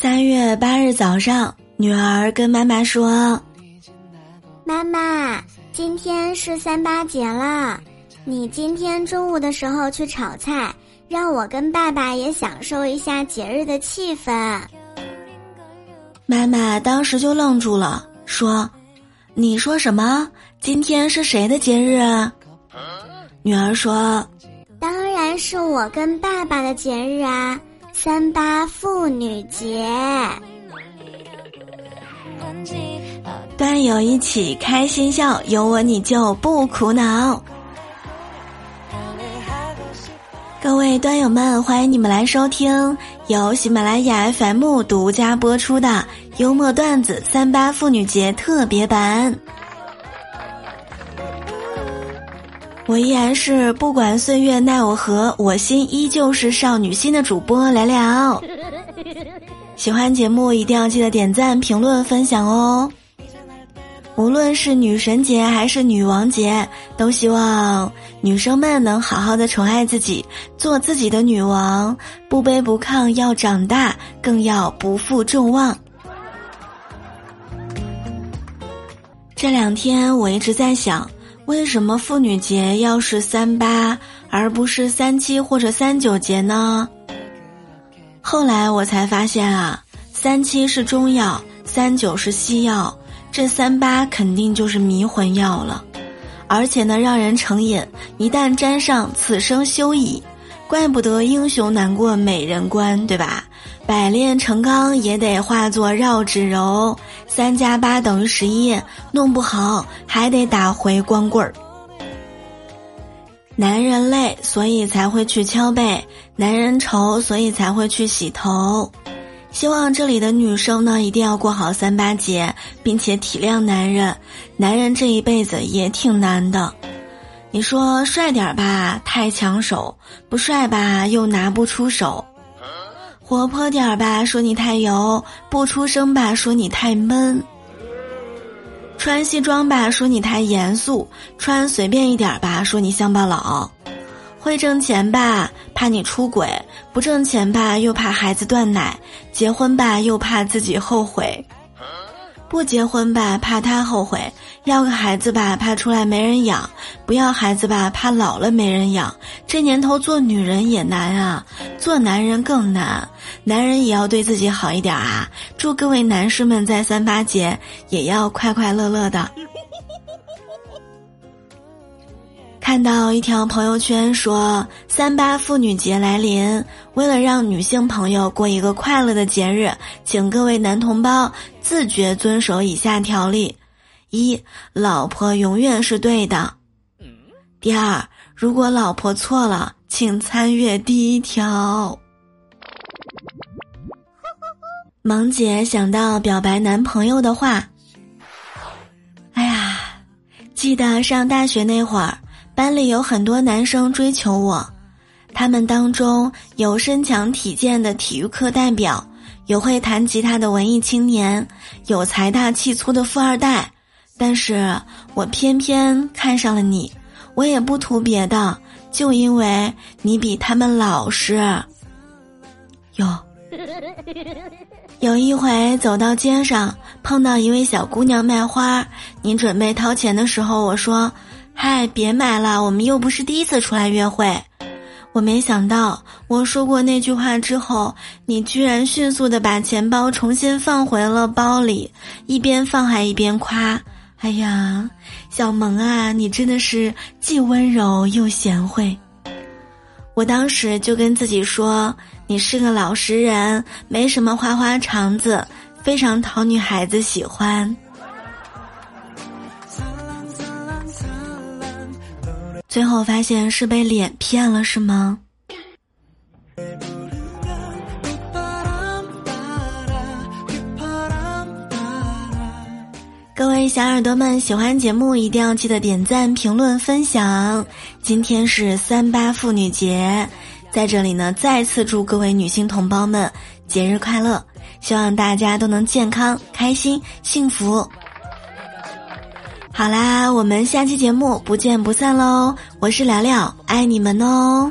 三月八日早上，女儿跟妈妈说：“妈妈，今天是三八节了，你今天中午的时候去炒菜，让我跟爸爸也享受一下节日的气氛。”妈妈当时就愣住了，说：“你说什么？今天是谁的节日？”啊？”女儿说：“当然是我跟爸爸的节日啊，三八妇女节。”端友一起开心笑，有我你就不苦恼。各位端友们，欢迎你们来收听由喜马拉雅 FM 独家播出的幽默段子三八妇女节特别版。我依然是不管岁月奈我何，我心依旧是少女心的主播聊聊。喜欢节目一定要记得点赞、评论、分享哦。无论是女神节还是女王节，都希望女生们能好好的宠爱自己，做自己的女王，不卑不亢，要长大，更要不负众望。这两天我一直在想。为什么妇女节要是三八，而不是三七或者三九节呢？后来我才发现啊，三七是中药，三九是西药，这三八肯定就是迷魂药了，而且呢，让人成瘾，一旦沾上，此生休矣。怪不得英雄难过美人关，对吧？百炼成钢也得化作绕指柔，三加八等于十一，弄不好还得打回光棍儿。男人累，所以才会去敲背；男人愁，所以才会去洗头。希望这里的女生呢，一定要过好三八节，并且体谅男人。男人这一辈子也挺难的。你说帅点吧，太抢手；不帅吧，又拿不出手。活泼点儿吧，说你太油；不出声吧，说你太闷。穿西装吧，说你太严肃；穿随便一点吧，说你乡巴佬。会挣钱吧，怕你出轨；不挣钱吧，又怕孩子断奶；结婚吧，又怕自己后悔。不结婚吧，怕他后悔；要个孩子吧，怕出来没人养；不要孩子吧，怕老了没人养。这年头做女人也难啊，做男人更难。男人也要对自己好一点啊！祝各位男士们在三八节也要快快乐乐的。看到一条朋友圈说，三八妇女节来临，为了让女性朋友过一个快乐的节日，请各位男同胞自觉遵守以下条例：一，老婆永远是对的；第二，如果老婆错了，请参阅第一条。萌姐想到表白男朋友的话，哎呀，记得上大学那会儿。班里有很多男生追求我，他们当中有身强体健的体育课代表，有会弹吉他的文艺青年，有财大气粗的富二代。但是我偏偏看上了你，我也不图别的，就因为你比他们老实。哟，有一回走到街上，碰到一位小姑娘卖花，你准备掏钱的时候，我说。嗨，别买了，我们又不是第一次出来约会。我没想到，我说过那句话之后，你居然迅速的把钱包重新放回了包里，一边放还一边夸：“哎呀，小萌啊，你真的是既温柔又贤惠。”我当时就跟自己说：“你是个老实人，没什么花花肠子，非常讨女孩子喜欢。”最后发现是被脸骗了，是吗？各位小耳朵们，喜欢节目一定要记得点赞、评论、分享。今天是三八妇女节，在这里呢，再次祝各位女性同胞们节日快乐，希望大家都能健康、开心、幸福。好啦，我们下期节目不见不散喽！我是聊聊，爱你们哦。